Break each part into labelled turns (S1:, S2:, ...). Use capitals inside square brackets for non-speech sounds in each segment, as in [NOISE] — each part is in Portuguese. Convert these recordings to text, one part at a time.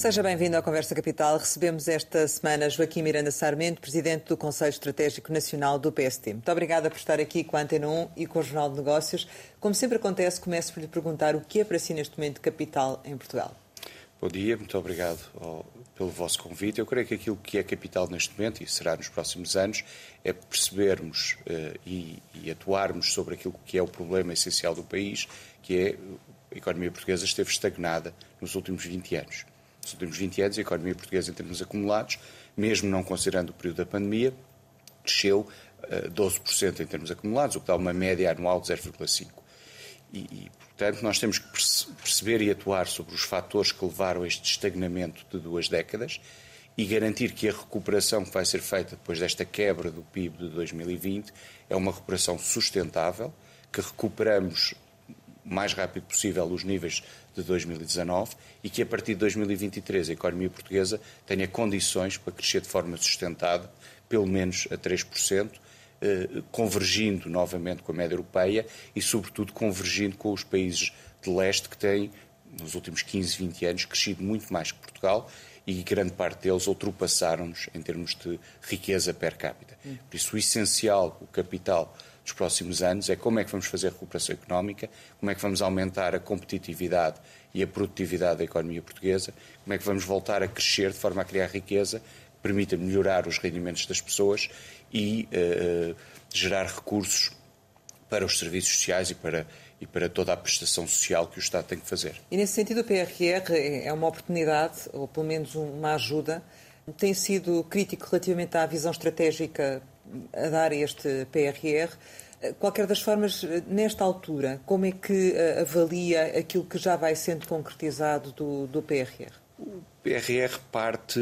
S1: Seja bem-vindo à Conversa Capital. Recebemos esta semana Joaquim Miranda Sarmento, Presidente do Conselho Estratégico Nacional do PST. Muito obrigada por estar aqui com a Antena 1 e com o Jornal de Negócios. Como sempre acontece, começo por lhe perguntar o que é para si neste momento capital em Portugal.
S2: Bom dia, muito obrigado ao, pelo vosso convite. Eu creio que aquilo que é capital neste momento, e será nos próximos anos, é percebermos uh, e, e atuarmos sobre aquilo que é o problema essencial do país, que é a economia portuguesa esteve estagnada nos últimos 20 anos. Nos últimos 20 anos, a economia portuguesa, em termos acumulados, mesmo não considerando o período da pandemia, desceu uh, 12% em termos acumulados, o que dá uma média anual de 0,5%. E, e, portanto, nós temos que perceber e atuar sobre os fatores que levaram a este estagnamento de duas décadas e garantir que a recuperação que vai ser feita depois desta quebra do PIB de 2020 é uma recuperação sustentável, que recuperamos o mais rápido possível os níveis de 2019 e que a partir de 2023 a economia portuguesa tenha condições para crescer de forma sustentada, pelo menos a 3%, eh, convergindo novamente com a média europeia e, sobretudo, convergindo com os países de leste que têm, nos últimos 15, 20 anos, crescido muito mais que Portugal e grande parte deles ultrapassaram-nos em termos de riqueza per capita. Por isso, o essencial, o capital dos próximos anos é como é que vamos fazer a recuperação económica, como é que vamos aumentar a competitividade e a produtividade da economia portuguesa, como é que vamos voltar a crescer de forma a criar riqueza que permita melhorar os rendimentos das pessoas e uh, gerar recursos para os serviços sociais e para, e para toda a prestação social que o Estado tem que fazer.
S1: E nesse sentido o PRR é uma oportunidade, ou pelo menos uma ajuda. Tem sido crítico relativamente à visão estratégica a dar este PRR. Qualquer das formas, nesta altura, como é que eh, avalia aquilo que já vai sendo concretizado do, do PRR?
S2: O PRR parte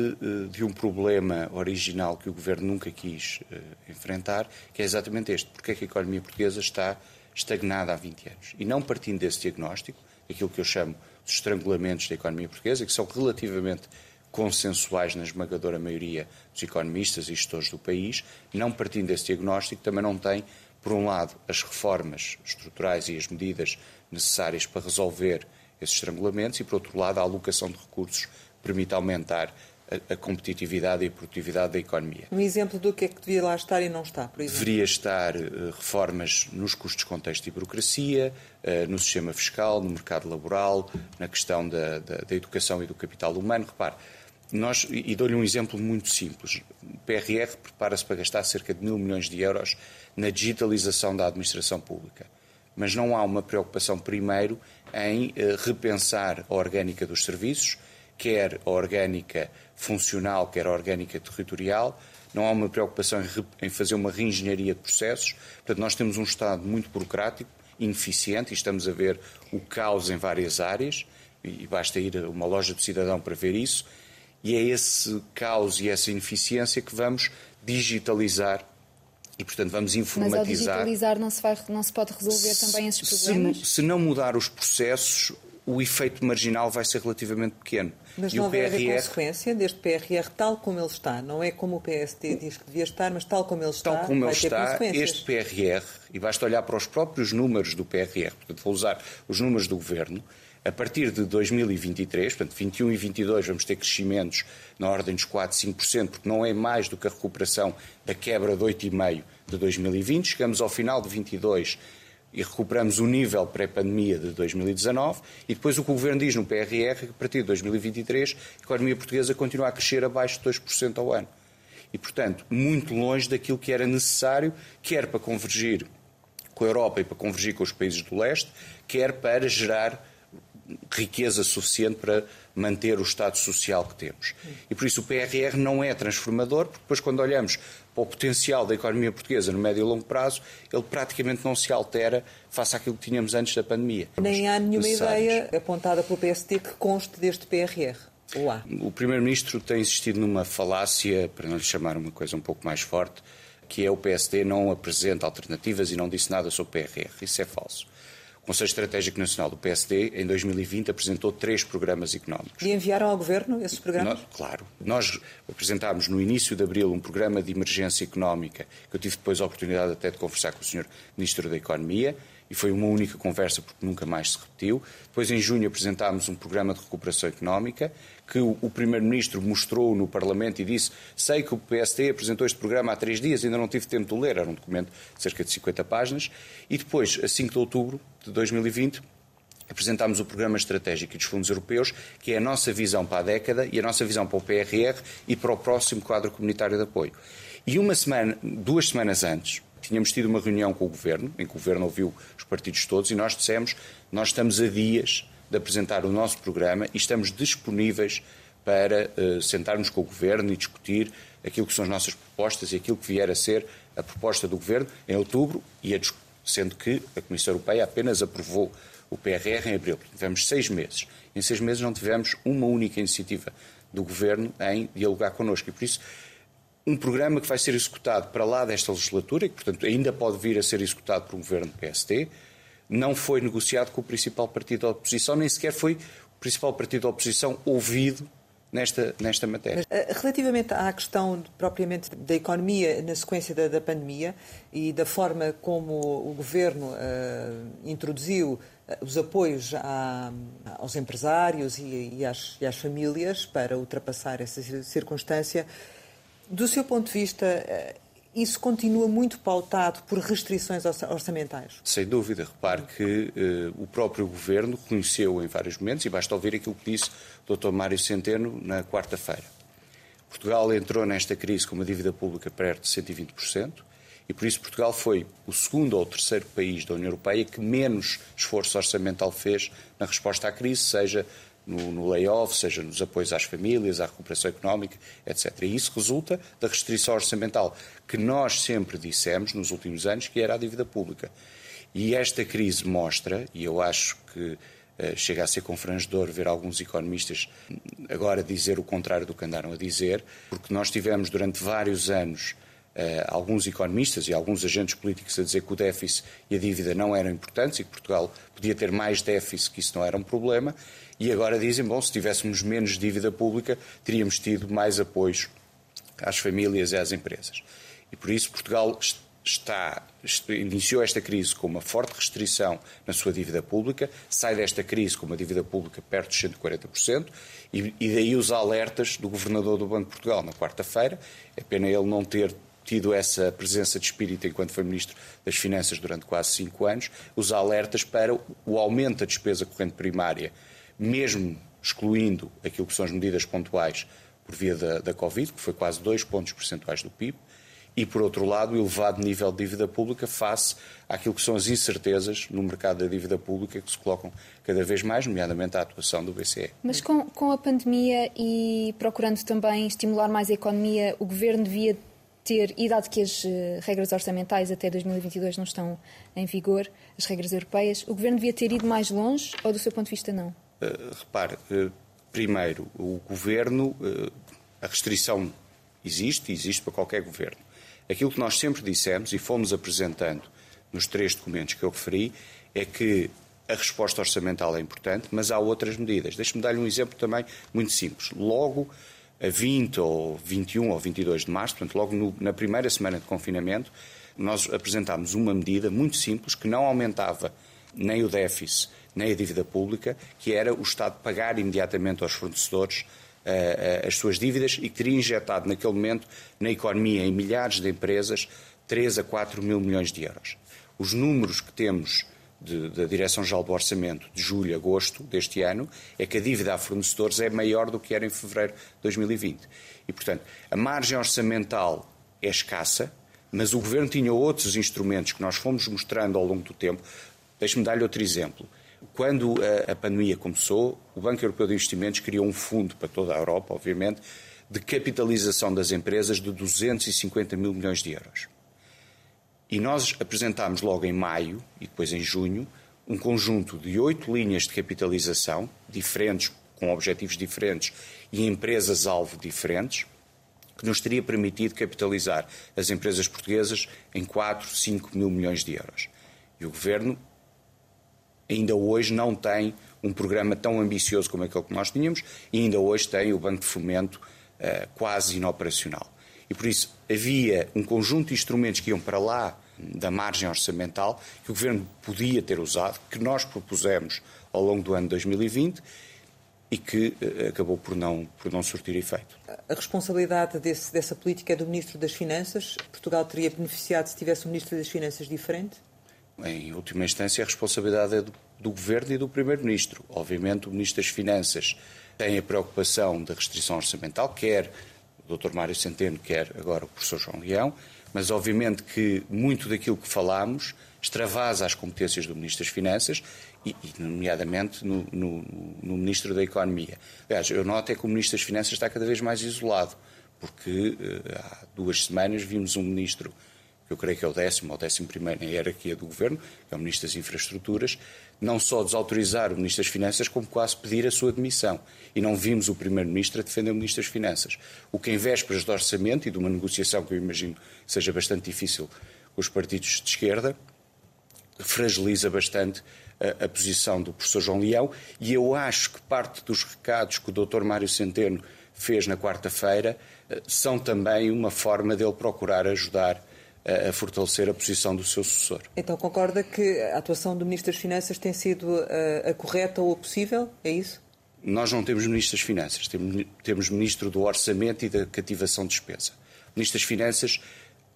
S2: de um problema original que o Governo nunca quis enfrentar, que é exatamente este. Porque é que a economia portuguesa está estagnada há 20 anos? E não partindo desse diagnóstico, aquilo que eu chamo de estrangulamentos da economia portuguesa, que são relativamente consensuais na esmagadora maioria dos economistas e gestores do país, não partindo desse diagnóstico, também não tem, por um lado, as reformas estruturais e as medidas necessárias para resolver esses estrangulamentos e, por outro lado, a alocação de recursos que permite aumentar a, a, competitividade e a produtividade da economia.
S1: Um exemplo do que é que devia lá estar e não está, por
S2: exemplo? Deveria estar uh, reformas nos custos contexto e burocracia, uh, no sistema fiscal, no mercado laboral, na questão da, da, da educação e do capital humano. Repare, nós, e dou-lhe um exemplo muito simples. O PRR prepara-se para gastar cerca de mil milhões de euros na digitalização da administração pública mas não há uma preocupação, primeiro, em eh, repensar a orgânica dos serviços, quer a orgânica funcional, quer a orgânica territorial. Não há uma preocupação em fazer uma reengenharia de processos. Portanto, nós temos um Estado muito burocrático, ineficiente, e estamos a ver o caos em várias áreas, e basta ir a uma loja do cidadão para ver isso. E é esse caos e essa ineficiência que vamos digitalizar e, portanto, vamos informatizar. Mas
S3: ao digitalizar não se, vai, não se pode resolver se, também esses problemas?
S2: Se, se, não mudar os processos, o efeito marginal vai ser relativamente pequeno.
S1: Mas e não o vai PRR... haver consequência deste PRR tal como ele está. Não é como o PSD diz que devia estar, mas tal como ele está,
S2: Tal como ele está, este PRR, e basta olhar para os próprios números do PRR, portanto, vou usar os números do Governo, a partir de 2023, portanto 21 e 22, vamos ter crescimentos na ordem dos 4, 5%, porque não é mais do que a recuperação da quebra de 8,5% de 2020. Chegamos ao final de 22 e recuperamos o nível pré-pandemia de 2019 e depois o que o Governo diz no PRR que a partir de 2023 a economia portuguesa continua a crescer abaixo de 2% ao ano. E, portanto, muito longe daquilo que era necessário, quer para convergir com a Europa e para convergir com os países do leste, quer para gerar riqueza suficiente para manter o Estado social que temos. E por isso o PRR não é transformador, porque depois quando olhamos para o potencial da economia portuguesa no médio e longo prazo, ele praticamente não se altera face àquilo que tínhamos antes da pandemia.
S1: Nem há nenhuma ideia apontada pelo PST que conste deste PRR.
S2: O Primeiro-Ministro tem insistido numa falácia, para não lhe chamar uma coisa um pouco mais forte, que é o PSD não apresenta alternativas e não disse nada sobre o PRR. Isso é falso. Conselho Estratégico Nacional do PSD, em 2020, apresentou três programas económicos.
S1: E enviaram ao Governo esses programas?
S2: Nós, claro. Nós apresentámos no início de abril um programa de emergência económica, que eu tive depois a oportunidade até de conversar com o Sr. Ministro da Economia, e foi uma única conversa porque nunca mais se repetiu. Depois, em junho, apresentámos um programa de recuperação económica que o, Primeiro-Ministro mostrou no Parlamento e disse: Sei que o PSD apresentou este programa há três dias, ainda não tive tempo de ler, era um documento de cerca de 50 páginas. E depois, a 5 de outubro de 2020, apresentámos o Programa Estratégico dos Fundos Europeus, que é a nossa visão para a década e a nossa visão para o PRR e para o próximo quadro comunitário de apoio. E uma semana, duas semanas antes, tínhamos tido uma reunião com o Governo, em que o Governo ouviu os partidos todos, e nós dissemos nós estamos a dias de apresentar o nosso programa e estamos disponíveis para uh, sentarmos com o Governo e discutir aquilo que são as nossas propostas e aquilo que vier a ser a proposta do Governo em outubro, e a, sendo que a Comissão Europeia apenas aprovou o PRR em abril. Tivemos seis meses. Em seis meses não tivemos uma única iniciativa do Governo em dialogar connosco. E por isso um programa que vai ser executado para lá desta legislatura e que, portanto, ainda pode vir a ser executado por um governo PST, não foi negociado com o principal partido da oposição, nem sequer foi o principal partido da oposição ouvido nesta, nesta matéria.
S1: Mas, eh, relativamente à questão propriamente da economia na sequência da, da pandemia e da forma como o governo uh, introduziu uh, os apoios à, aos empresários e, e, às, e às famílias para ultrapassar essa circunstância, do seu ponto de vista, eh, isso continua muito pautado por restrições orçamentais?
S2: Sem dúvida. Repare que uh, o próprio Governo reconheceu em vários momentos, e basta ouvir aquilo que disse o Dr. Mário Centeno na quarta-feira. Portugal entrou nesta crise com uma dívida pública perto de 120%, e por isso Portugal foi o segundo ou terceiro país da União Europeia que menos esforço orçamental fez na resposta à crise, seja no, no layoff, seja nos apoios às famílias, à recuperação económica, etc. E isso resulta da restrição orçamental que nós sempre dissemos nos últimos anos que era a dívida pública. E esta crise mostra, e eu acho que uh, chega a ser confrangedor ver alguns economistas agora dizer o contrário do que andaram a dizer, porque nós tivemos durante vários anos alguns economistas e alguns agentes políticos a dizer que o déficit e a dívida não eram importantes e que Portugal podia ter mais déficit, que isso não era um problema, e agora dizem, bom, se tivéssemos menos dívida pública, teríamos tido mais apoios às famílias e às empresas. E por isso Portugal está, iniciou esta crise com uma forte restrição na sua dívida pública, sai desta crise com uma dívida pública perto de 140%, e, e daí os alertas do Governador do Banco de Portugal na quarta-feira. É pena ele não ter tido essa presença de espírito enquanto foi Ministro das Finanças durante quase cinco anos, os alertas para o aumento da despesa corrente primária mesmo excluindo aquilo que são as medidas pontuais por via da, da Covid, que foi quase 2 pontos percentuais do PIB, e, por outro lado, o elevado nível de dívida pública face àquilo que são as incertezas no mercado da dívida pública que se colocam cada vez mais, nomeadamente a atuação do BCE.
S3: Mas com, com a pandemia e procurando também estimular mais a economia, o Governo devia ter, e dado que as uh, regras orçamentais até 2022 não estão em vigor, as regras europeias, o Governo devia ter ido mais longe ou, do seu ponto de vista, não?
S2: Eh, repare, uh, primeiro, o governo, uh, a restrição existe, existe para qualquer governo. Aquilo que nós sempre dissemos e fomos apresentando nos três documentos que eu referi é que a resposta orçamental é importante, mas há outras medidas. Deixe-me dar-lhe um exemplo também muito simples. Logo a 20 ou 21 ou 22 de março, portanto, logo no, na primeira semana de confinamento, nós apresentámos uma medida muito simples que não aumentava nem o déficit nem a dívida pública, que era o Estado pagar imediatamente aos fornecedores uh, uh, as suas dívidas e que teria injetado naquele momento na economia, em milhares de empresas, 3 a 4 mil milhões de euros. Os números que temos de, da Direção-Geral do Orçamento de julho agosto deste ano é que a dívida a fornecedores é maior do que era em fevereiro de 2020. E, portanto, a margem orçamental é escassa, mas o Governo tinha outros instrumentos que nós fomos mostrando ao longo do tempo. Deixe-me dar-lhe outro exemplo. Quando a, a pandemia começou, o Banco Europeu de Investimentos criou um fundo para toda a Europa, obviamente, de capitalização das empresas de 250 mil milhões de euros. E nós apresentámos logo em maio e depois em junho um conjunto de oito linhas de capitalização, diferentes, com objetivos diferentes e empresas-alvo diferentes, que nos teria permitido capitalizar as empresas portuguesas em 4, 5 mil milhões de euros. E o Governo ainda hoje não tem um programa tão ambicioso como aquele que nós tínhamos e ainda hoje tem o Banco de Fomento uh, quase inoperacional. E por isso havia um conjunto de instrumentos que iam para lá da margem orçamental que o Governo podia ter usado, que nós propusemos ao longo do ano de 2020 e que uh, acabou por não, por não surtir efeito.
S1: A responsabilidade desse, dessa política é do Ministro das Finanças. Portugal teria beneficiado se tivesse um Ministro das Finanças diferente?
S2: Em última instância, a responsabilidade é do, do Governo e do Primeiro-Ministro. Obviamente, o Ministro das Finanças tem a preocupação da restrição orçamental, quer Dr. Mário Centeno, quer agora o professor João Leão, mas obviamente que muito daquilo que falámos extravasa as competências do Ministro das Finanças e, e nomeadamente, no, no, no, Ministro da Economia. Aliás, eu noto é que o Ministro das Finanças está cada vez mais isolado, porque uh, há duas semanas vimos um Ministro, que eu creio que é o décimo ou décimo primeiro na hierarquia do Governo, que é o Ministro das Infraestruturas, não só desautorizar o Ministro das Finanças, como quase pedir a sua demissão. E não vimos o Primeiro-Ministro a defender o Ministro das Finanças. O que, em vésperas do orçamento e de uma negociação que eu imagino seja bastante difícil com os partidos de esquerda, fragiliza bastante a, a, posição do professor João Leão e eu acho que parte dos recados que o Dr. Mário Centeno fez na quarta-feira eh, são também uma forma dele procurar ajudar a, fortalecer a posição do seu sucessor.
S1: Então concorda que a atuação do Ministro das Finanças tem sido a, eh, a correta ou a possível? É isso?
S2: Nós não temos Ministro das Finanças, temos, temos Ministro do Orçamento e da Cativação de Despesa. O Ministro das Finanças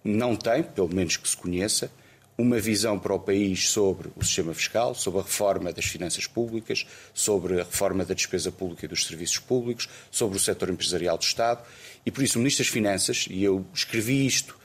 S2: não tem, pelo menos que se conheça, uma visão para o país sobre o sistema fiscal, sobre a reforma das finanças públicas, sobre a reforma da despesa pública e dos serviços públicos, sobre o setor empresarial do Estado. E por isso o Ministro das Finanças, e eu escrevi isto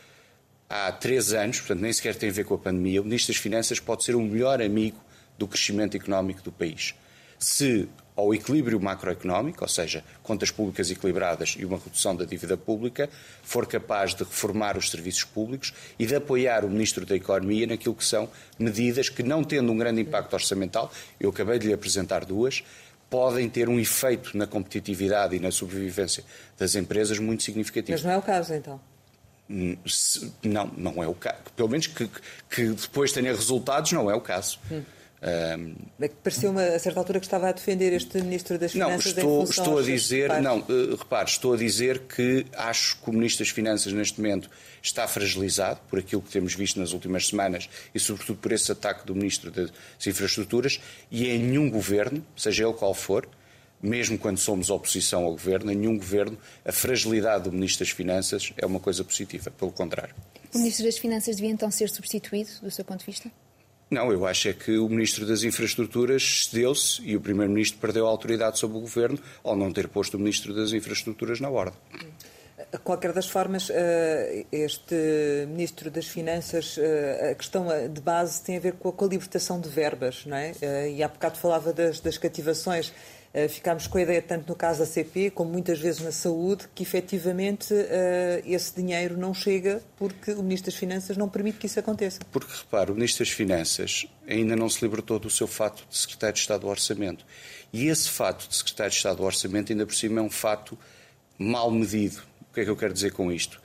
S2: há três anos, portanto nem sequer tem a ver com a pandemia, o Ministro das Finanças pode ser o melhor amigo do crescimento económico do país. Se ao equilíbrio macroeconómico, ou seja, contas públicas equilibradas e uma redução da dívida pública, for capaz de reformar os serviços públicos e de apoiar o Ministro da Economia naquilo que são medidas que, não tendo um grande impacto orçamental, eu acabei de lhe apresentar duas, podem ter um efeito na competitividade e na sobrevivência das empresas muito significativo.
S1: Mas não é o caso, então?
S2: Hum, não, não é o caso. Pelo menos que, que depois tenha resultados, não é o caso. Hum.
S1: Um, é Pareceu-me a certa altura que estava a defender este Ministro das Finanças.
S2: Não, estou, estou a dizer, não, repare, estou a dizer que acho que o Ministro das Finanças neste momento está fragilizado por aquilo que temos visto nas últimas semanas e sobretudo por esse ataque do Ministro das Infraestruturas e em nenhum governo, seja ele qual for, mesmo quando somos oposição ao governo, em nenhum governo a fragilidade do Ministro das Finanças é uma coisa positiva, pelo contrário.
S3: O Ministro das Finanças devia então ser substituído, do seu ponto de vista?
S2: Não, eu acho é que o Ministro das Infraestruturas cedeu-se e o Primeiro-Ministro perdeu a autoridade sobre o Governo ao não ter posto o Ministro das Infraestruturas na ordem.
S1: De qualquer das formas, eh, este Ministro das Finanças, eh, a questão de base tem a ver com a libertação de verbas, não é? Eh, e há bocado falava das, das cativações. Eh, ficámos com a ideia, tanto no caso da CP, como muitas vezes na saúde, que efetivamente eh, esse dinheiro não chega porque o Ministro das Finanças não permite que isso aconteça.
S2: Porque, repare, o Ministro das Finanças ainda não se libertou do seu fato de Secretário de Estado do Orçamento. E esse fato de Secretário de Estado do Orçamento, ainda por cima, é um fato mal medido. O que é que eu quero dizer com isto?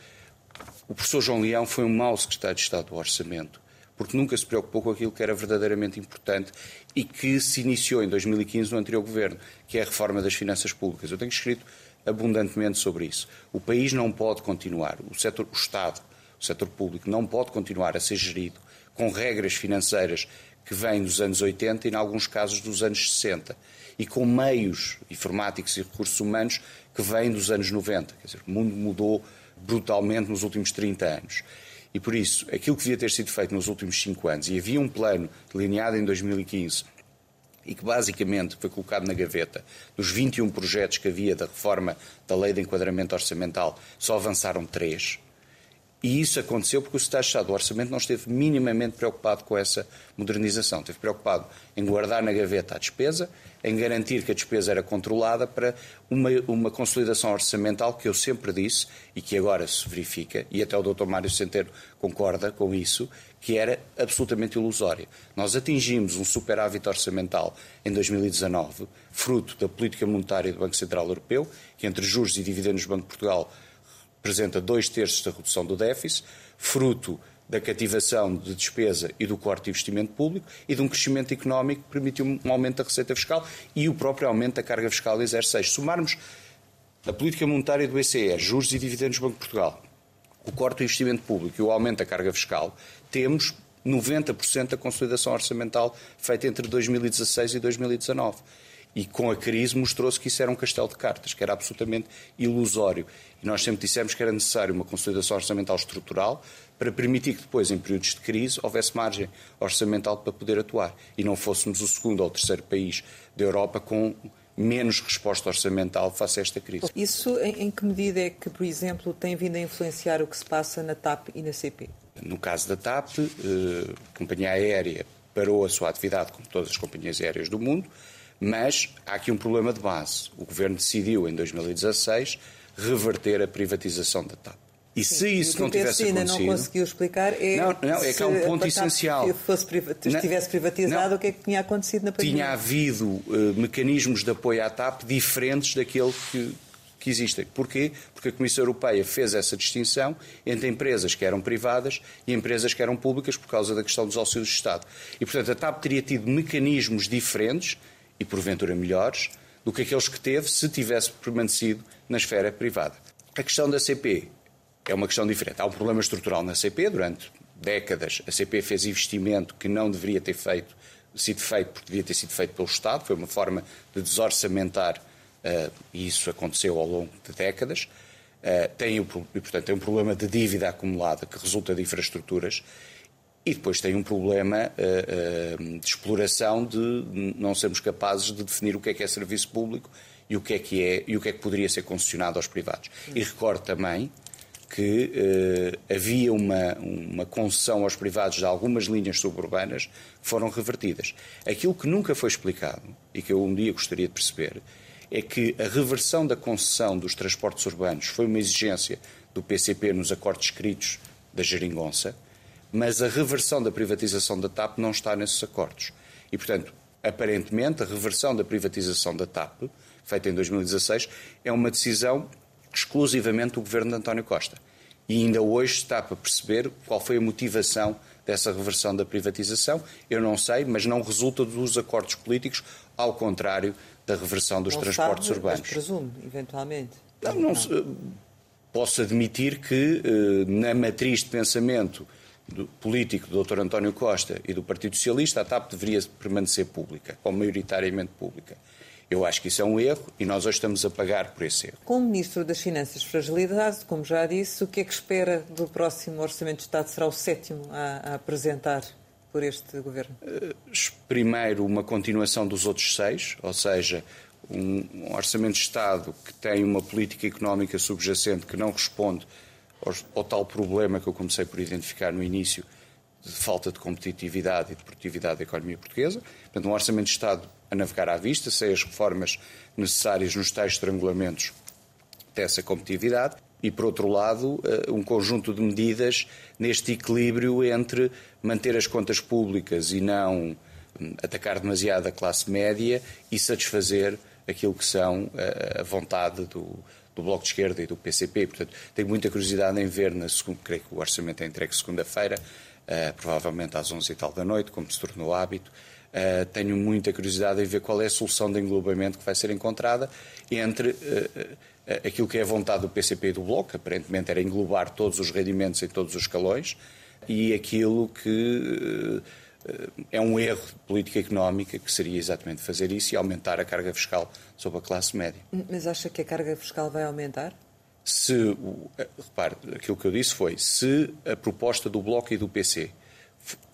S2: O professor João Leão foi um mau Secretário de Estado do Orçamento porque nunca se preocupou com aquilo que era verdadeiramente importante e que se iniciou em 2015 no anterior governo, que é a reforma das finanças públicas. Eu tenho escrito abundantemente sobre isso. O país não pode continuar, o, setor, o Estado, o setor público, não pode continuar a ser gerido com regras financeiras que vêm dos anos 80 e, em alguns casos, dos anos 60, e com meios informáticos e recursos humanos que vêm dos anos 90. Quer dizer, o mundo mudou brutalmente nos últimos 30 anos. E por isso, aquilo que devia ter sido feito nos últimos cinco anos, e havia um plano delineado em 2015 e que basicamente foi colocado na gaveta, dos 21 projetos que havia da reforma da lei de enquadramento orçamental, só avançaram três. E isso aconteceu porque o de Estado do Orçamento não esteve minimamente preocupado com essa modernização. Esteve preocupado em guardar na gaveta a despesa, em garantir que a despesa era controlada para uma, uma consolidação orçamental que eu sempre disse e que agora se verifica, e até o Dr. Mário Centeno concorda com isso, que era absolutamente ilusória. Nós atingimos um superávit orçamental em 2019, fruto da política monetária do Banco Central Europeu, que entre juros e dividendos do Banco de Portugal representa dois terços da redução do déficit, fruto da cativação de despesa e do corte de investimento público e de um crescimento económico que permitiu um aumento da receita fiscal e o próprio aumento da carga fiscal de 0,6. Somarmos a política monetária do BCE, juros e dividendos do Banco de Portugal, o corte do investimento público e o aumento da carga fiscal, temos 90% da consolidação orçamental feita entre 2016 e 2019. E com a crise mostrou-se que isso era um castelo de cartas, que era absolutamente ilusório. E nós sempre dissemos que era necessário uma consolidação orçamental estrutural para permitir que depois, em períodos de crise, houvesse margem orçamental para poder atuar. E não fôssemos o segundo ou terceiro país da Europa com menos resposta orçamental face a esta crise.
S1: Isso em, que medida é que, por exemplo, tem vindo a influenciar o que se passa na TAP e na CP?
S2: No caso da TAP, eh, a companhia aérea parou a sua atividade, como todas as companhias aéreas do mundo, mas há aqui um problema de base. O Governo decidiu, em 2016, reverter a privatização da TAP. E Sim, se isso não tivesse
S1: ainda
S2: acontecido...
S1: não conseguiu explicar é...
S2: Não, não é que há um ponto essencial.
S1: Se fosse, estivesse privatizado, não, o que é que tinha acontecido na
S2: pandemia? Tinha havido uh, mecanismos de apoio à TAP diferentes daquele que, que existem. Porquê? Porque a Comissão Europeia fez essa distinção entre empresas que eram privadas e empresas que eram públicas por causa da questão dos auxílios de Estado. E, portanto, a TAP teria tido mecanismos diferentes e, porventura, melhores do que aqueles que teve se tivesse permanecido na esfera privada. A questão da CP é uma questão diferente. Há um problema estrutural na CP. Durante décadas, a CP fez investimento que não deveria ter feito, sido feito porque devia ter sido feito pelo Estado. Foi uma forma de desorçamentar uh, e isso aconteceu ao longo de décadas. Uh, tem, portanto, tem um problema de dívida acumulada que resulta de infraestruturas e depois tem um problema uh, de exploração de não sermos capazes de definir o que é que é serviço público e o que é que é e o que é que poderia ser concessionado aos privados. E recordo também que uh, havia uma, uma concessão aos privados de algumas linhas suburbanas que foram revertidas. Aquilo que nunca foi explicado e que eu um dia gostaria de perceber é que a reversão da concessão dos transportes urbanos foi uma exigência do PCP nos acordos escritos da Geringonça, mas a reversão da privatização da TAP não está nesses acordos. E, portanto, aparentemente, a reversão da privatização da TAP, feita em 2016, é uma decisão exclusivamente do governo de António Costa. E ainda hoje está para perceber qual foi a motivação dessa reversão da privatização. Eu não sei, mas não resulta dos acordos políticos, ao contrário da reversão dos
S1: não
S2: transportes
S1: sabe,
S2: urbanos.
S1: Mas presume, eventualmente.
S2: Não, não, não. Posso admitir que eh, na matriz de pensamento do, político do Dr. António Costa e do Partido Socialista, a TAP deveria permanecer pública, ou maioritariamente pública. Eu acho que isso é um erro e nós hoje estamos a pagar por esse erro.
S1: Como Ministro das Finanças Fragilidade, como já disse, o que é que espera do próximo Orçamento de Estado? Será o sétimo a, a apresentar por este governo? Uh,
S2: primeiro, uma continuação dos outros seis, ou seja, um, orçamento de Estado que tem uma política económica subjacente que não responde ao, tal problema que eu comecei por identificar no início, de falta de competitividade e de produtividade da economia portuguesa. Portanto, um orçamento de Estado a navegar à vista, sem as reformas necessárias nos tais estrangulamentos dessa competitividade e, por outro lado, eh, um conjunto de medidas neste equilíbrio entre manter as contas públicas e não hum, atacar demasiado a classe média e satisfazer aquilo que são eh, a vontade do, do Bloco de Esquerda e do PCP. Portanto, tenho muita curiosidade em ver, na segunda, creio que o orçamento é entregue segunda-feira, uh, provavelmente às 11 e tal da noite, como se tornou hábito. Uh, tenho muita curiosidade em ver qual é a solução de englobamento que vai ser encontrada entre uh, aquilo que é a vontade do PCP e do Bloco, aparentemente era englobar todos os rendimentos em todos os escalões, e aquilo que é um erro de política económica, que seria exatamente fazer isso e aumentar a carga fiscal sobre a classe média.
S1: Mas acha que a carga fiscal vai aumentar?
S2: Se, repare, aquilo que eu disse foi, se a proposta do Bloco e do PC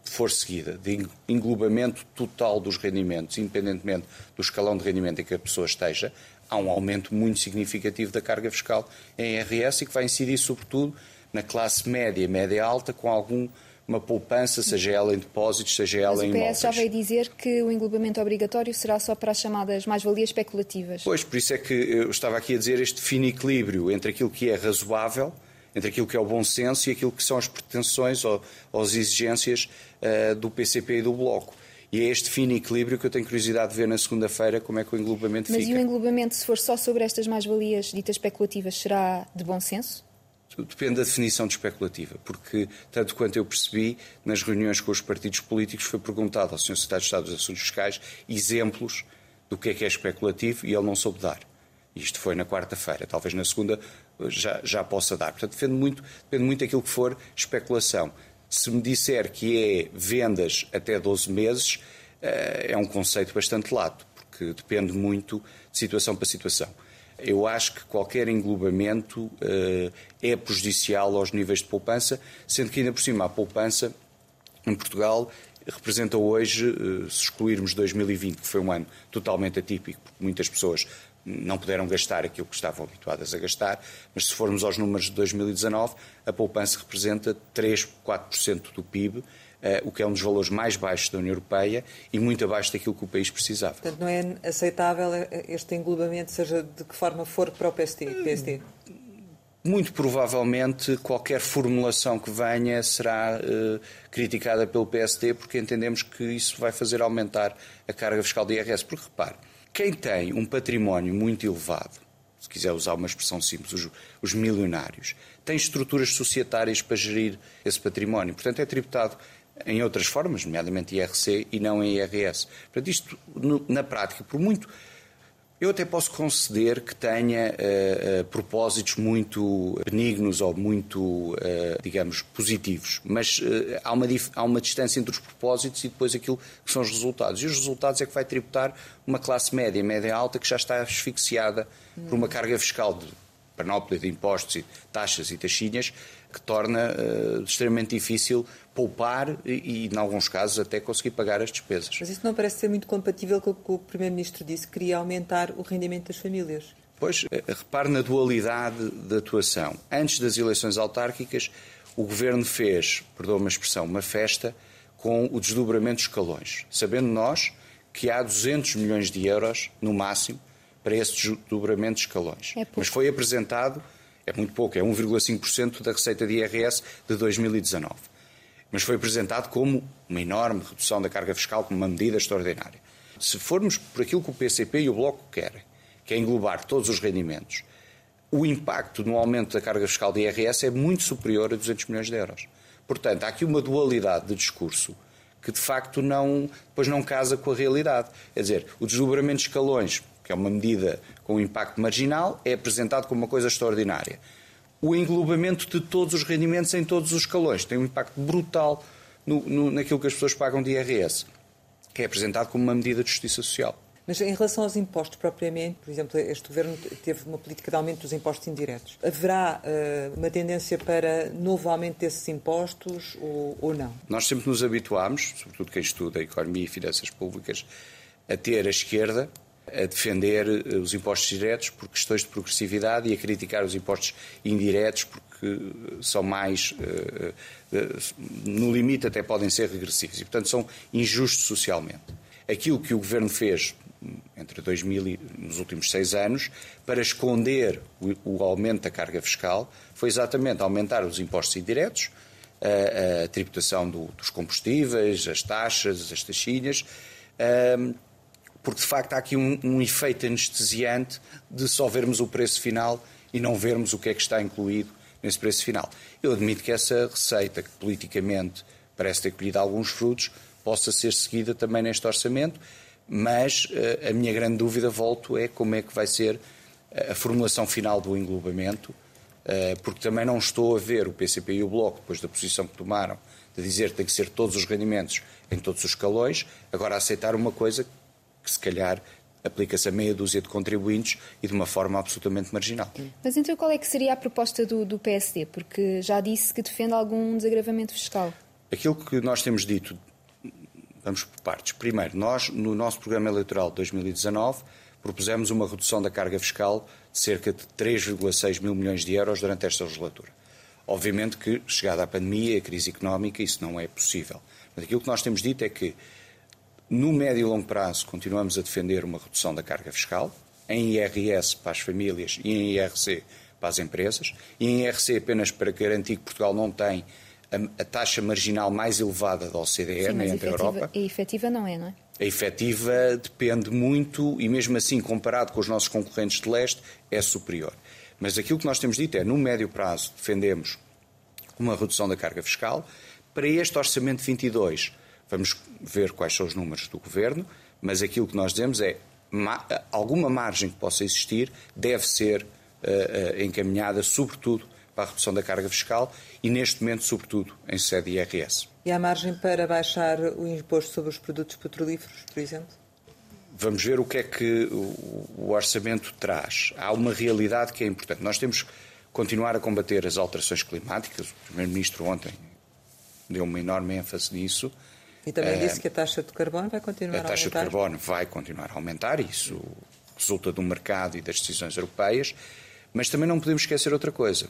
S2: for seguida, de englobamento total dos rendimentos, independentemente do escalão de rendimento em que a pessoa esteja, há um aumento muito significativo da carga fiscal em IRS e que vai incidir, sobretudo, na classe média, média alta, com algum uma poupança, seja ela em depósitos, seja ela em imóveis.
S3: o PS já veio dizer que o englobamento obrigatório será só para as chamadas mais-valias especulativas.
S2: Pois, por isso é que eu estava aqui a dizer este fino equilíbrio entre aquilo que é razoável, entre aquilo que é o bom senso e aquilo que são as pretensões ou, ou as exigências uh, do PCP e do Bloco. E é este fino equilíbrio que eu tenho curiosidade de ver na segunda-feira como é que o englobamento
S3: Mas
S2: fica.
S3: Mas e o englobamento, se for só sobre estas mais-valias ditas especulativas, será de bom senso?
S2: Depende da definição de especulativa, porque, tanto quanto eu percebi, nas reuniões com os partidos políticos foi perguntado ao Sr. Secretário de Estado dos Assuntos Fiscais exemplos do que é que é especulativo e ele não soube dar. Isto foi na quarta-feira. Talvez na segunda já, já possa dar. Portanto, depende muito, depende muito daquilo que for especulação. Se me disser que é vendas até 12 meses, eh, é um conceito bastante lato, porque depende muito de situação para situação. Eu acho que qualquer englobamento eh, é prejudicial aos níveis de poupança, sendo que ainda por cima a poupança em Portugal representa hoje, eh, se excluirmos 2020, que foi um ano totalmente atípico, porque muitas pessoas não puderam gastar aquilo que estavam habituadas a gastar, mas se formos aos números de 2019, a poupança representa 3, 4% do PIB, o que é um dos valores mais baixos da União Europeia e muito abaixo daquilo que o país precisava.
S1: Portanto, não é aceitável este englobamento, seja de que forma for para o PST? PST?
S2: Muito provavelmente qualquer formulação que venha será uh, criticada pelo PST porque entendemos que isso vai fazer aumentar a carga fiscal do IRS. Porque repare, quem tem um património muito elevado, se quiser usar uma expressão simples, os, os milionários, tem estruturas societárias para gerir esse património. Portanto, é tributado em outras formas, nomeadamente IRC e não em IRS. Portanto, isto, na prática, por muito eu até posso conceder que tenha uh, uh, propósitos muito benignos ou muito, uh, digamos, positivos, mas há, uma há uma distância entre os propósitos e depois aquilo que são os resultados. E os resultados é que vai tributar uma classe média, média alta, que já está asfixiada hum. por uma carga fiscal de panóplia de impostos e taxas e taxinhas que torna extremamente difícil poupar e, e, em alguns casos, até conseguir pagar as despesas.
S1: Mas isso não parece ser muito compatível com o que o Primeiro-Ministro disse, que queria aumentar o rendimento das famílias.
S2: Pois, eh, repare na dualidade de atuação. Antes das eleições autárquicas, o Governo fez, perdoa uma expressão, uma festa com o desdobramento dos escalões, sabendo nós que há 200 milhões de euros, no máximo, para esse desdobramento de escalões. É Mas foi apresentado é muito pouco, é 1,5% da receita de IRS de 2019. Mas foi apresentado como uma enorme redução da carga fiscal, como uma medida extraordinária. Se formos por aquilo que o PCP e o Bloco querem, que é englobar todos os rendimentos, o impacto no aumento da carga fiscal de IRS é muito superior a 200 milhões de euros. Portanto, há aqui uma dualidade de discurso que de facto não, depois não casa com a realidade. Quer dizer, o desdobramento de escalões que é uma medida com impacto marginal, é apresentado como uma coisa extraordinária. O englobamento de todos os rendimentos em todos os escalões tem um impacto brutal no, no, naquilo que as pessoas pagam de IRS, que é apresentado como uma medida de justiça social.
S1: Mas em relação aos impostos propriamente, por exemplo, este governo teve uma política de aumento dos impostos indiretos. Haverá uh, uma tendência para novo aumento desses impostos ou, ou não?
S2: Nós sempre nos habituámos, sobretudo quem estuda economia e finanças públicas, a ter a esquerda a defender eh, os impostos diretos por questões de progressividade e a criticar os impostos indiretos porque são mais, eh, eh, no limite até podem ser regressivos e, portanto, são injustos socialmente. Aquilo que o Governo fez entre 2000 e nos últimos seis anos para esconder o, aumento da carga fiscal foi exatamente aumentar os impostos indiretos, a, a tributação do, dos combustíveis, as taxas, as taxinhas, porque de facto há aqui um, um efeito anestesiante de só vermos o preço final e não vermos o que é que está incluído nesse preço final. Eu admito que essa receita, que politicamente parece ter colhido alguns frutos, possa ser seguida também neste orçamento, mas uh, a minha grande dúvida, volto, é como é que vai ser a formulação final do englobamento, uh, porque também não estou a ver o PCP e o Bloco, depois da posição que tomaram, de dizer que tem que ser todos os rendimentos em todos os escalões, agora aceitar uma coisa que se calhar aplica-se a meia dúzia de contribuintes e de uma forma absolutamente marginal.
S3: Mas então qual é que seria a proposta do, do PSD? Porque já disse que defende algum desagravamento fiscal.
S2: Aquilo que nós temos dito, vamos por partes. Primeiro, nós, no nosso programa eleitoral de 2019, propusemos uma redução da carga fiscal de cerca de 3,6 mil milhões de euros durante esta legislatura. Obviamente que, chegada a pandemia e a crise económica, isso não é possível. Mas aquilo que nós temos dito é que no médio e longo prazo, continuamos a defender uma redução da carga fiscal, em IRS para as famílias e em IRC para as empresas, e em IRC apenas para garantir que Portugal não tem a, a taxa marginal mais elevada da OCDE, Sim, nem entre a Europa.
S3: A efetiva não é, não é?
S2: A efetiva depende muito e, mesmo assim, comparado com os nossos concorrentes de leste, é superior. Mas aquilo que nós temos dito é, no médio prazo, defendemos uma redução da carga fiscal. Para este orçamento de 22, Vamos ver quais são os números do governo, mas aquilo que nós dizemos é alguma margem que possa existir deve ser uh, encaminhada, sobretudo, para a redução da carga fiscal e, neste momento, sobretudo, em sede IRS.
S1: E há margem para baixar o imposto sobre os produtos petrolíferos, por exemplo?
S2: Vamos ver o que é que o orçamento traz. Há uma realidade que é importante. Nós temos que continuar a combater as alterações climáticas. O Primeiro-Ministro ontem deu uma enorme ênfase nisso.
S1: E também disse que a taxa de carbono vai continuar a,
S2: aumentar. A taxa de carbono vai continuar a aumentar, isso resulta do mercado e das decisões europeias, mas também não podemos esquecer outra coisa.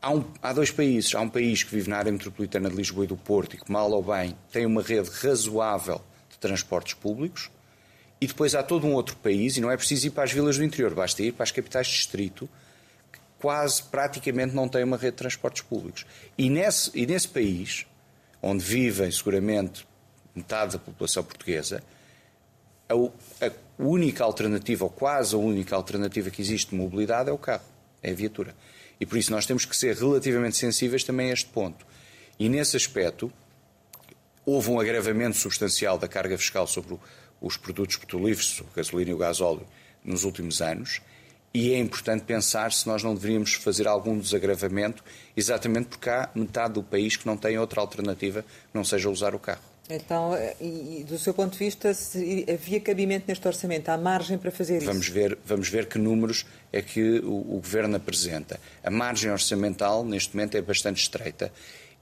S2: Há, um, há, dois países. Há um país que vive na área metropolitana de Lisboa e do Porto e que, mal ou bem, tem uma rede razoável de transportes públicos. E depois há todo um outro país, e não é preciso ir para as vilas do interior, basta ir para as capitais de distrito, que quase praticamente não têm uma rede de transportes públicos. E nesse, e nesse país, onde vivem seguramente metade da população portuguesa, a, única alternativa, ou quase a única alternativa que existe de mobilidade é o carro, é a viatura. E por isso nós temos que ser relativamente sensíveis também a este ponto. E nesse aspecto, houve um agravamento substancial da carga fiscal sobre os produtos petrolíferos, o gasolina e o gasóleo, nos últimos anos. E é importante pensar se nós não deveríamos fazer algum desagravamento, exatamente porque há metade do país que não tem outra alternativa que não seja usar o carro.
S1: Então, e, do seu ponto de vista, se havia cabimento neste orçamento? Há margem para fazer isso?
S2: Vamos ver, vamos ver que números é que o, o Governo apresenta. A margem orçamental, neste momento, é bastante estreita,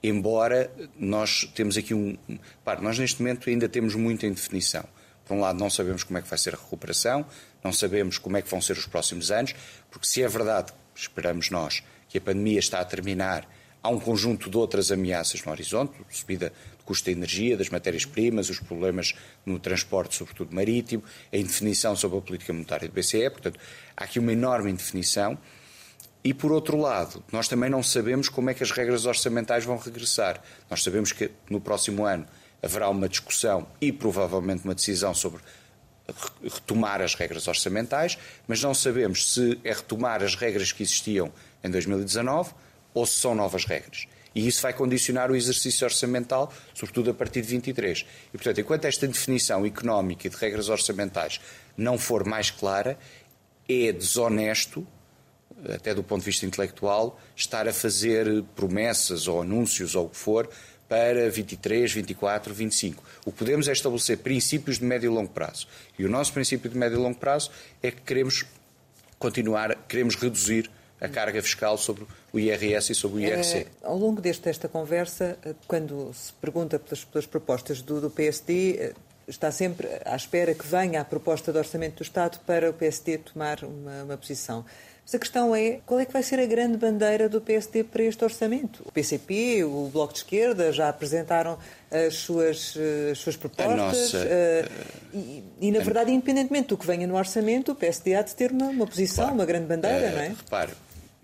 S2: embora nós temos aqui um... Para, nós neste momento ainda temos muita indefinição. Por um lado, não sabemos como é que vai ser a recuperação, não sabemos como é que vão ser os próximos anos, porque se é verdade, esperamos nós, que a pandemia está a terminar, há um conjunto de outras ameaças no horizonte, subida do custo da energia, das matérias-primas, os problemas no transporte, sobretudo marítimo, a indefinição sobre a política monetária do BCE, portanto, há aqui uma enorme indefinição. E, por outro lado, nós também não sabemos como é que as regras orçamentais vão regressar. Nós sabemos que no próximo ano haverá uma discussão e provavelmente uma decisão sobre retomar as regras orçamentais, mas não sabemos se é retomar as regras que existiam em 2019 ou se são novas regras. E isso vai condicionar o exercício orçamental, sobretudo a partir de 23. E, portanto, enquanto esta definição económica de regras orçamentais não for mais clara, é desonesto, até do ponto de vista intelectual, estar a fazer promessas ou anúncios ou o que for para 23, 24, 25. O que podemos é estabelecer princípios de médio e longo prazo. E o nosso princípio de médio e longo prazo é que queremos continuar, queremos reduzir a carga fiscal sobre o IRS e sobre o IRC. É,
S1: ao longo deste, desta conversa, eh, quando se pergunta pelas, pelas propostas do, do, PSD, eh, está sempre à espera que venha a proposta de orçamento do Estado para o PSD tomar uma, uma posição. Mas a questão é qual é que vai ser a grande bandeira do PSD para este orçamento? O PCP, o Bloco de Esquerda já apresentaram as suas, as suas propostas
S2: nossa...
S1: uh, e, e, na verdade, independentemente do que venha no orçamento, o PSD há de ter uma, uma posição, claro. uma grande bandeira, uh, não é?
S2: Repare,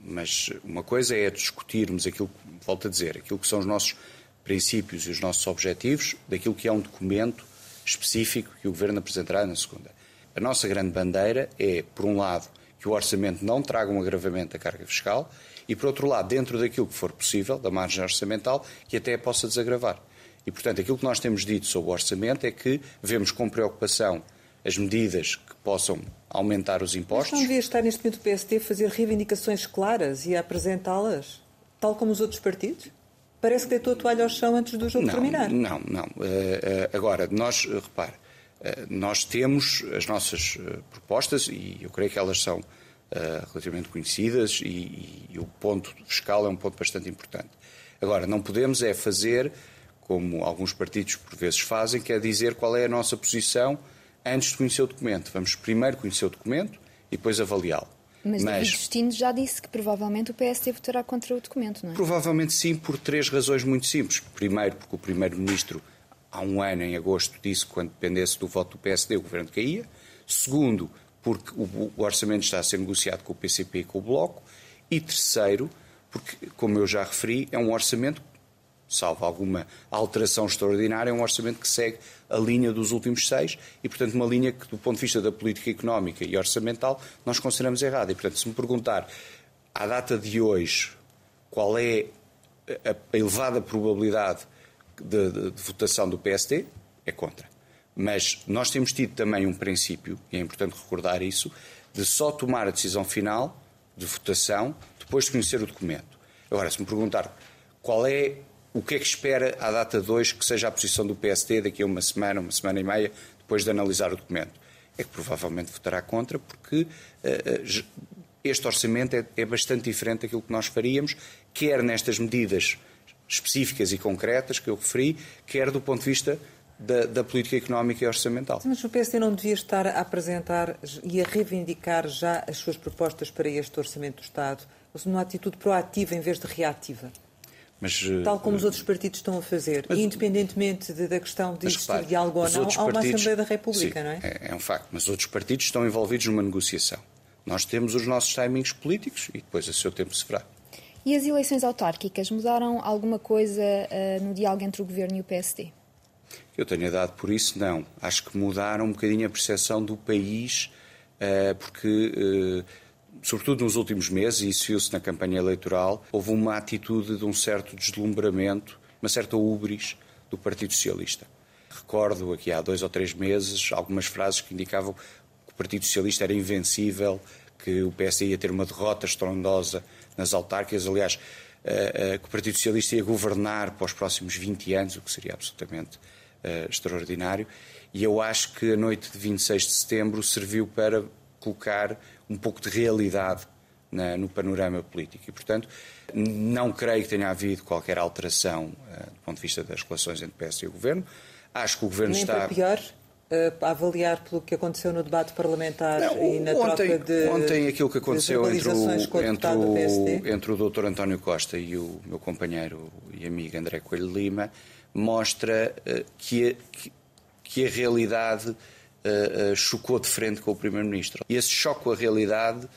S2: mas uma coisa é discutirmos aquilo, volto a dizer, aquilo que são os nossos princípios e os nossos objetivos, daquilo que é um documento específico que o Governo apresentará na segunda. A nossa grande bandeira é, por um lado, que o orçamento não traga um agravamento da carga fiscal e, por outro lado, dentro daquilo que for possível, da margem orçamental, que até possa desagravar. E, portanto, aquilo que nós temos dito sobre o orçamento é que vemos com preocupação as medidas que possam aumentar os impostos.
S1: Mas não devia estar neste momento o PSD a fazer reivindicações claras e a apresentá-las, tal como os outros partidos? Parece que deitou a toalha ao chão antes do jogo
S2: não,
S1: terminar.
S2: Não, não. Uh, uh, agora, nós, repare, uh, nós temos as nossas propostas e eu creio que elas são relativamente conhecidas e, e, e o ponto fiscal é um ponto bastante importante. Agora, não podemos é fazer, como alguns partidos por vezes fazem, que é dizer qual é a nossa posição antes de conhecer o documento. Vamos primeiro conhecer o documento e depois avaliá-lo.
S3: Mas, Mas David Justino já disse que provavelmente o PSD votará contra o documento, não é?
S2: Provavelmente sim, por três razões muito simples. Primeiro, porque o Primeiro-Ministro, há um ano, em agosto, disse que quando dependesse do voto do PSD, o governo caía. Segundo, porque o, orçamento está a ser negociado com o PCP e com o Bloco. E terceiro, porque, como eu já referi, é um orçamento salvo alguma alteração extraordinária, é um orçamento que segue a linha dos últimos seis e, portanto, uma linha que, do ponto de vista da política económica e orçamental, nós consideramos errada. E, portanto, se me perguntar, à data de hoje, qual é a elevada probabilidade de, de, de votação do PSD, é contra. Mas nós temos tido também um princípio, e é importante recordar isso, de só tomar a decisão final de votação depois de conhecer o documento. Agora, se me perguntar qual é o que é que espera à data 2 que seja a posição do PSD daqui a uma semana, uma semana e meia, depois de analisar o documento, é que provavelmente votará contra, porque uh, este orçamento é, é bastante diferente daquilo que nós faríamos, quer nestas medidas específicas e concretas que eu referi, quer do ponto de vista da, da, política económica e orçamental.
S1: Mas o PSD não devia estar a apresentar e a reivindicar já as suas propostas para este Orçamento do Estado, numa atitude proativa em vez de reativa? Mas, Tal como uh, os outros partidos estão a fazer, mas, independentemente de, da questão de existir repare, diálogo ou não, há uma partidos, Assembleia da República,
S2: sim,
S1: não é?
S2: é? É um facto, mas outros partidos estão envolvidos numa negociação. Nós temos os nossos timings políticos e depois a seu tempo se verá.
S3: E as eleições autárquicas mudaram alguma coisa uh, no diálogo entre o Governo e o PSD?
S2: Eu tenho dado por isso, não. Acho que mudaram um bocadinho a percepção do país, uh, porque... Uh, sobretudo nos últimos meses, e isso viu-se na campanha eleitoral, houve uma atitude de um certo deslumbramento, uma certa ubris do Partido Socialista. Recordo aqui há dois ou três meses algumas frases que indicavam que o Partido Socialista era invencível, que o PSD ia ter uma derrota estrondosa nas autárquicas. Aliás, uh, uh, que o Partido Socialista ia governar para os próximos 20 anos, o que seria absolutamente uh, extraordinário. E eu acho que a noite de 26 de setembro serviu para colocar um pouco de realidade na, no panorama político. E, portanto, não creio que tenha havido qualquer alteração uh, do ponto de vista das relações entre PS e o Governo. Acho que o Governo
S1: Nem
S2: está.
S1: Para pior? Uh, avaliar pelo que aconteceu no debate parlamentar não, e na
S2: ontem,
S1: troca de.
S2: Ontem aquilo que aconteceu entre o, entre, o, entre o Dr. António Costa e o meu companheiro e amigo André Coelho Lima mostra uh, que, a, que, que a realidade uh, chocou de frente com o Primeiro-Ministro. E esse choque com a realidade,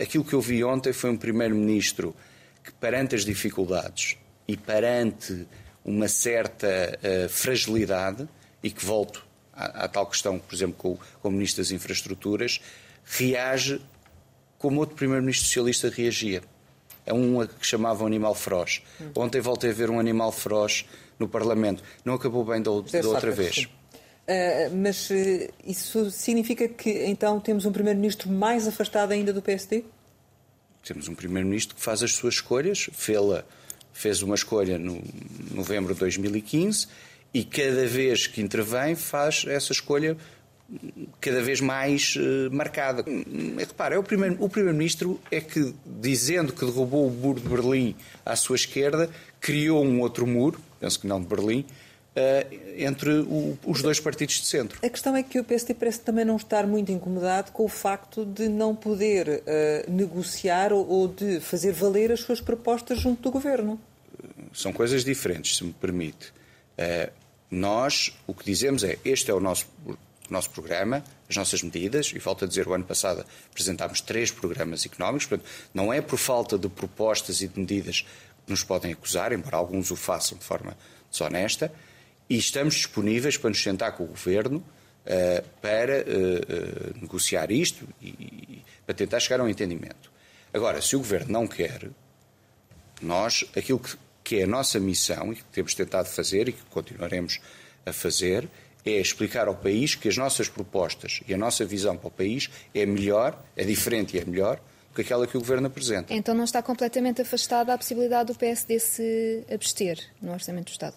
S2: aquilo que eu vi ontem foi um Primeiro-Ministro que, perante as dificuldades e perante uma certa fragilidade, e que volto à, à, tal questão, por exemplo, com, com o Ministro das Infraestruturas, reage como outro Primeiro-Ministro socialista reagia. É um que chamava um animal feroz. Ontem voltei a ver um animal feroz no Parlamento. Não acabou bem da, da outra vez.
S1: Uh, mas uh, isso significa que então temos um Primeiro-Ministro mais afastado ainda do PSD?
S2: Temos um Primeiro-Ministro que faz as suas escolhas, fez uma escolha no novembro de 2015 e cada vez que intervém faz essa escolha cada vez mais uh, marcada. Repara, é o primeiro, o primeiro-ministro é que, dizendo que derrubou o muro de Berlim à sua esquerda, criou um outro muro, penso que não de Berlim, uh, entre o, os dois partidos de centro.
S1: A questão é que o PSD parece também não estar muito incomodado com o facto de não poder uh, negociar ou, ou, de fazer valer as suas propostas junto do governo.
S2: São coisas diferentes, se me permite. Nós o que dizemos é este é o nosso, nosso programa, as nossas medidas, e volto a dizer, o ano passado apresentámos três programas económicos, portanto, não é por falta de propostas e de medidas que nos podem acusar, embora alguns o façam de forma desonesta, e estamos disponíveis para nos sentar com o Governo uh, para uh, uh, negociar isto e, e, para tentar chegar a um entendimento. Agora, se o Governo não quer, nós, aquilo que, que é a nossa missão e que temos tentado fazer e que continuaremos a fazer, é explicar ao país que as nossas propostas e a nossa visão para o país é melhor, é diferente e é melhor do que aquela que o Governo apresenta.
S3: Então não está completamente afastada a possibilidade do PSD se abster no Orçamento do Estado?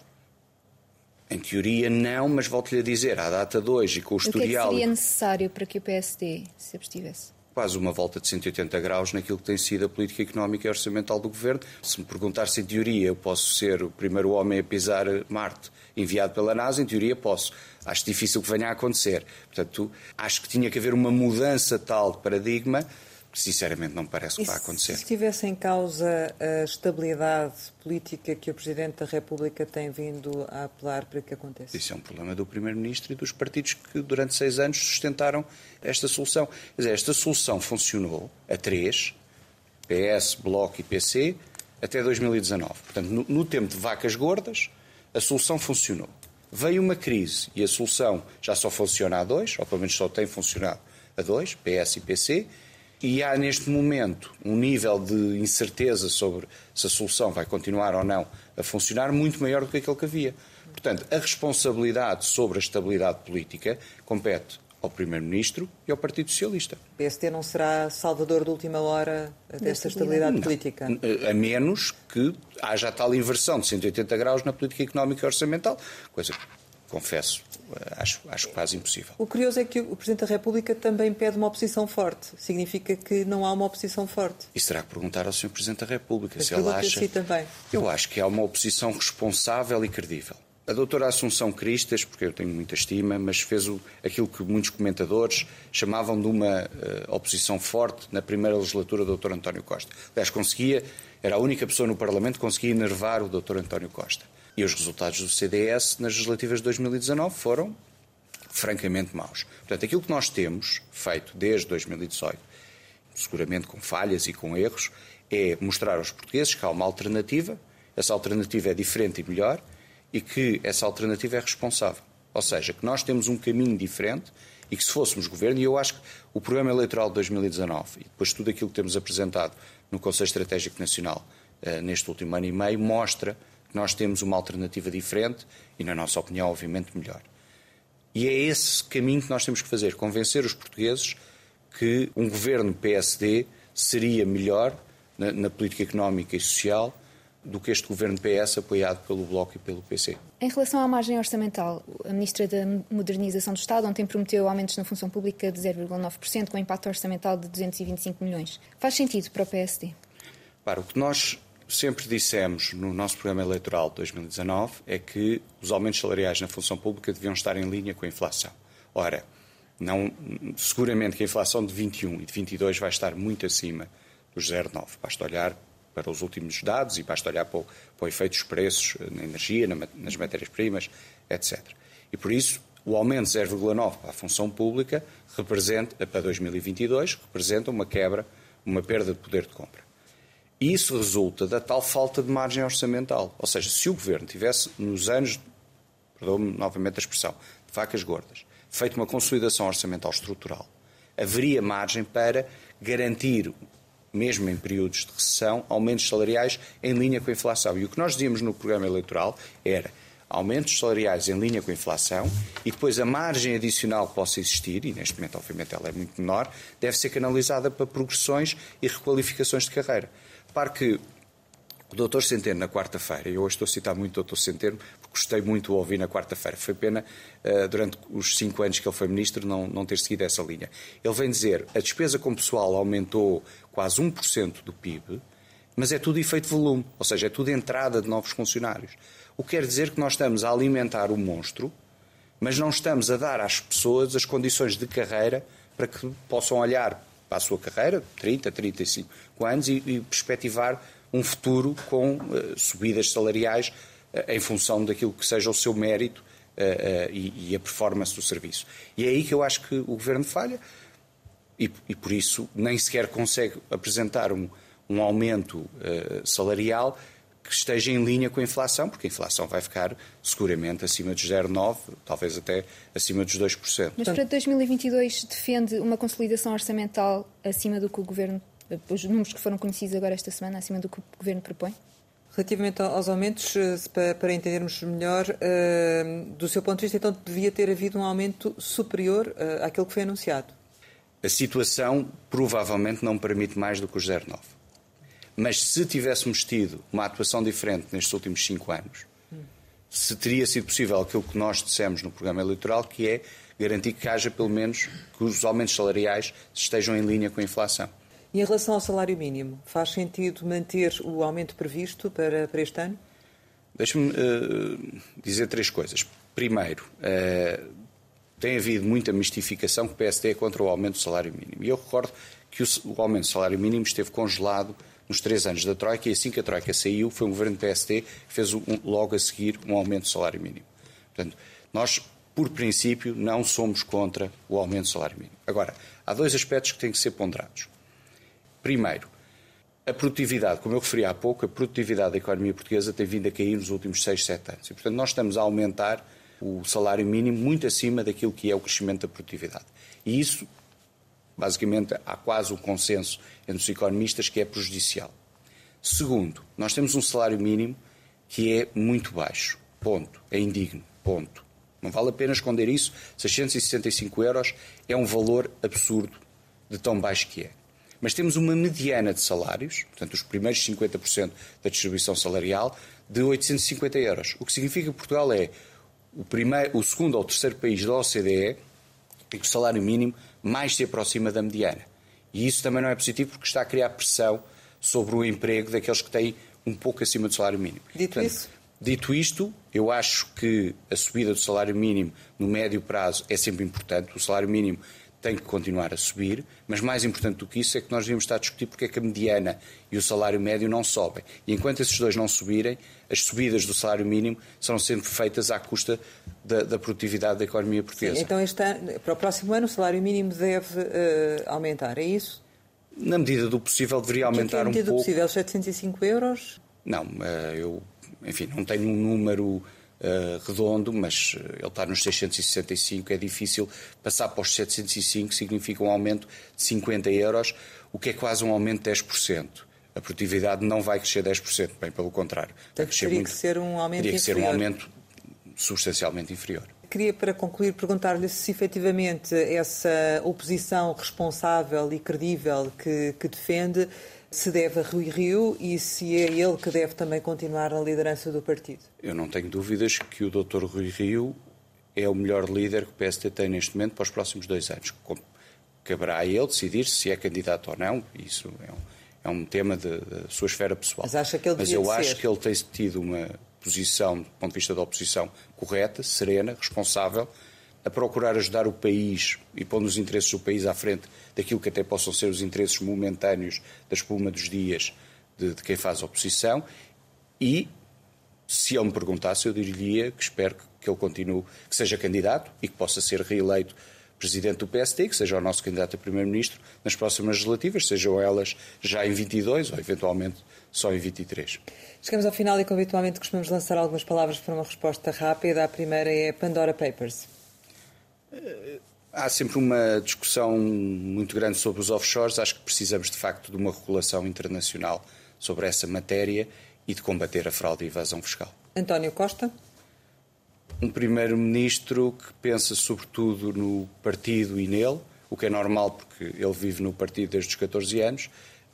S2: Em teoria, não, mas volto-lhe a dizer, à data de hoje e com o historial. O que,
S3: é que seria necessário para que o PSD se abstivesse?
S2: Quase uma volta de 180 graus naquilo que tem sido a política económica e orçamental do governo. Se me perguntar se, em teoria, eu posso ser o primeiro homem a pisar Marte enviado pela NASA, em teoria posso. Acho difícil que venha a acontecer. Portanto, acho que tinha que haver uma mudança tal de paradigma sinceramente não parece que vai acontecer.
S1: Se estivesse em causa a estabilidade política que o Presidente da República tem vindo a apelar para que aconteça?
S2: Isso é um problema do Primeiro-Ministro e dos partidos que durante seis anos sustentaram esta solução. Quer dizer, esta solução funcionou a três, PS, Bloco e PC, até 2019. Portanto, no, no tempo de vacas gordas, a solução funcionou. Veio uma crise e a solução já só funciona a dois, ou pelo menos só tem funcionado a dois, PS e PC, e há neste momento um nível de incerteza sobre se a solução vai continuar ou não a funcionar muito maior do que aquele que havia. Portanto, a responsabilidade sobre a estabilidade política compete ao Primeiro-Ministro e ao Partido Socialista.
S1: O PSD não será salvador de última hora desta estabilidade
S2: não.
S1: política?
S2: A menos que haja tal inversão de 180 graus na política económica e orçamental, coisa que, confesso, acho, acho quase impossível.
S1: O curioso é que o Presidente da República também pede uma oposição forte. Significa que não há uma oposição forte.
S2: Isso terá que perguntar ao Sr. Presidente da República
S1: Mas
S2: se ele acha.
S1: Si também.
S2: Eu acho que há uma oposição responsável e credível. A doutora Assunção Cristas, porque eu tenho muita estima, mas fez o, aquilo que muitos comentadores chamavam de uma uh, oposição forte na primeira legislatura do Dr. António Costa. Aliás, conseguia, era a única pessoa no Parlamento que conseguia enervar o Dr. António Costa. E os resultados do CDS nas legislativas de 2019 foram francamente maus. Portanto, aquilo que nós temos feito desde 2018, seguramente com falhas e com erros, é mostrar aos portugueses que há uma alternativa, essa alternativa é diferente e melhor e que essa alternativa é responsável. Ou seja, que nós temos um caminho diferente e que se fôssemos governo, e eu acho que o programa eleitoral de 2019 e depois tudo aquilo que temos apresentado no Conselho Estratégico Nacional uh, neste último ano e meio mostra nós temos uma alternativa diferente e, na nossa opinião, obviamente melhor. E é esse caminho que nós temos que fazer, convencer os portugueses que um governo PSD seria melhor na, na política económica e social do que este governo PS apoiado pelo Bloco e pelo PC.
S3: Em relação à margem orçamental, a Ministra da Modernização do Estado ontem prometeu aumentos na função pública de 0,9%, com impacto orçamental de 225 milhões. Faz sentido para o PSD?
S2: Para o que nós sempre dissemos no nosso programa eleitoral de 2019 é que os aumentos salariais na função pública deviam estar em linha com a inflação. Ora, não, seguramente que a inflação de 21 e de 22 vai estar muito acima dos 0,9. Basta olhar para os últimos dados e basta olhar para o, para o efeito dos preços na energia, na, nas matérias-primas, etc. E por isso, o aumento de 0,9 para a função pública representa, para 2022 representa uma quebra, uma perda de poder de compra. E isso resulta da tal falta de margem orçamental. Ou seja, se o Governo tivesse, nos anos, perdão-me novamente a expressão, de vacas gordas, feito uma consolidação orçamental estrutural, haveria margem para garantir, mesmo em períodos de recessão, aumentos salariais em linha com a inflação. E o que nós dizíamos no programa eleitoral era aumentos salariais em linha com a inflação e depois a margem adicional que possa existir, e neste momento, obviamente, ela é muito menor, deve ser canalizada para progressões e requalificações de carreira. Repare que o doutor Centeno, na quarta-feira, e eu hoje estou a citar muito o doutor Centeno, porque gostei muito de ouvir na quarta-feira, foi pena, uh, durante os cinco anos que ele foi ministro, não, não ter seguido essa linha. Ele vem dizer, a despesa com pessoal aumentou quase 1% do PIB, mas é tudo efeito volume, ou seja, é tudo entrada de novos funcionários. O que quer dizer que nós estamos a alimentar o monstro, mas não estamos a dar às pessoas as condições de carreira para que possam olhar para a sua carreira, 30, 35 anos, e, e perspectivar um futuro com uh, subidas salariais uh, em função daquilo que seja o seu mérito uh, e, e, a performance do serviço. E é aí que eu acho que o Governo falha e, e por isso nem sequer consegue apresentar um, um aumento salarial que esteja em linha com a inflação, porque a inflação vai ficar seguramente acima dos 0,9%, talvez até acima dos 2%.
S3: Mas para 2022 defende uma consolidação orçamental acima do que o Governo, os números que foram conhecidos agora esta semana, acima do que o Governo propõe?
S1: Relativamente aos aumentos, eh, para entendermos melhor, eh, do seu ponto de vista, então devia ter havido um aumento superior eh, àquele que foi anunciado?
S2: A situação provavelmente não permite mais do que os 0,9%. Mas se tivéssemos tido uma atuação diferente nestes últimos cinco anos, se teria sido possível aquilo que nós dissemos no programa eleitoral, que é garantir que haja pelo menos que os aumentos salariais estejam em linha com a inflação.
S1: E em relação ao salário mínimo, faz sentido manter o aumento previsto para, para este ano?
S2: Deixe-me uh, dizer três coisas. Primeiro, uh, tem havido muita mistificação que o PSD é contra o aumento do salário mínimo. E eu recordo que o, o aumento do salário mínimo esteve congelado nos três anos da Troika e assim que a Troika saiu, foi um governo do PSD que fez um, logo a seguir um aumento do salário mínimo. Portanto, nós, por princípio, não somos contra o aumento do salário mínimo. Agora, há dois aspectos que têm que ser ponderados. Primeiro, a produtividade, como eu referi há pouco, a produtividade da economia portuguesa tem vindo a cair nos últimos 6, 7 anos. E, portanto, nós estamos a aumentar o salário mínimo muito acima daquilo que é o crescimento da produtividade. E isso Basicamente, há quase um consenso entre os economistas que é prejudicial. Segundo, nós temos um salário mínimo que é muito baixo. Ponto. É indigno. Ponto. Não vale a pena esconder isso. 665 euros é um valor absurdo de tão baixo que é. Mas temos uma mediana de salários, portanto, os primeiros 50% da distribuição salarial, de 850 euros. O que significa que Portugal é o, primeiro, o segundo ou terceiro país da OCDE em que o salário mínimo mais se aproxima da mediana. E isso também não é positivo porque está a criar pressão sobre o emprego daqueles que têm um pouco acima do salário mínimo.
S1: Dito Portanto, isso.
S2: Dito isto, eu acho que a subida do salário mínimo no médio prazo é sempre importante. O salário mínimo tem que continuar a subir, mas mais importante do que isso é que nós devíamos estar a discutir porque é que a mediana e o salário médio não sobem. E enquanto esses dois não subirem, as subidas do salário mínimo serão sempre feitas à custa da, da produtividade da economia portuguesa.
S1: Sim, então este ano, para o próximo ano o salário mínimo deve uh, aumentar, é isso?
S2: Na medida do possível deveria aumentar um pouco. Na medida do
S1: possível, 705 euros?
S2: Não, uh, eu, enfim, não tenho um número uh, redondo, mas eh, ele está nos 665, é difícil passar para os 705, significa um aumento de 50 euros, o que é quase um aumento de 10%. A produtividade não vai crescer 10%, bem pelo contrário.
S1: Portanto, teria muito, que ser um aumento teria
S2: que ser um aumento substancialmente inferior.
S1: Queria, para concluir, perguntar-lhe se efetivamente essa oposição responsável e credível que, que defende se deve a Rui Rio e se é ele que deve também continuar na liderança do partido.
S2: Eu não tenho dúvidas que o Dr. Rui Rio é o melhor líder que o PSD tem neste momento para os próximos dois anos. Caberá a ele decidir se é candidato ou não, isso é um, é um tema da sua esfera pessoal.
S1: Mas acha que ele
S2: Mas eu acho que ele tem tido uma posição, do ponto de vista da oposição, correta, serena, responsável, a procurar ajudar o país e pondo os interesses do país à frente daquilo que até possam ser os interesses momentâneos da espuma dos dias de, de quem faz oposição. E, se ele me perguntasse, eu diria que espero que ele continue, que seja candidato e que possa ser reeleito presidente do PSD, que seja o nosso candidato a primeiro-ministro nas próximas legislativas, sejam elas já em 22 ou eventualmente só em 23.
S1: Chegamos ao final e, como habitualmente, costumamos lançar algumas palavras para uma resposta rápida. A primeira é Pandora Papers.
S2: Há sempre uma discussão muito grande sobre os offshores. Acho que precisamos, de facto, de uma regulação internacional sobre essa matéria e de combater a fraude e a evasão fiscal.
S1: António Costa?
S2: Um primeiro-ministro que pensa sobretudo no partido e nele, o que é normal porque ele vive no partido desde os 14 anos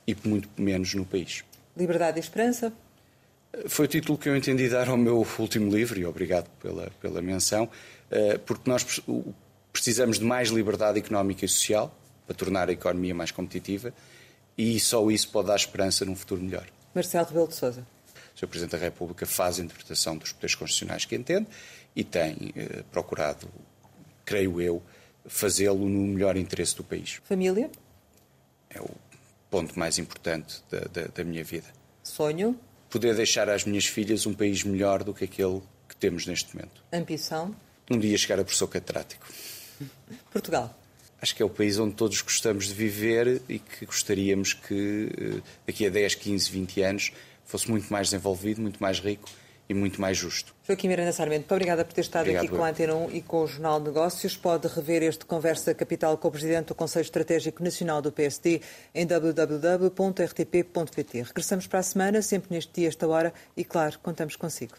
S2: e muito menos no país.
S1: Liberdade e esperança?
S2: Foi o título que eu entendi dar ao meu último livro e obrigado pela, pela menção, eh, porque nós Precisamos de mais liberdade económica e social para tornar a economia mais competitiva e só isso pode dar esperança num futuro melhor.
S1: Marcelo Rebelo de Sousa.
S2: O Sr. Presidente da República faz a interpretação dos poderes constitucionais que entende e tem eh, procurado, creio eu, fazê-lo no melhor interesse do país.
S1: Família?
S2: É o ponto mais importante da, da, da minha vida.
S1: Sonho?
S2: Poder deixar às minhas filhas um país melhor do que aquele que temos neste momento.
S1: Ambição?
S2: Um dia chegar a professor catedrático. [LAUGHS]
S1: Portugal.
S2: Acho que é o país onde todos gostamos de viver e que gostaríamos que eh, daqui a 10, 15, 20 anos fosse muito mais desenvolvido, muito mais rico e muito mais justo.
S1: Joaquim Miranda Sarmento, muito obrigada por ter estado Obrigado, aqui com a Antena 1 e com o Jornal de Negócios. Pode rever este Conversa Capital com o Presidente do Conselho Estratégico Nacional do PSD em www.rtp.pt. Regressamos para a semana, sempre neste dia, esta hora, e claro, contamos consigo.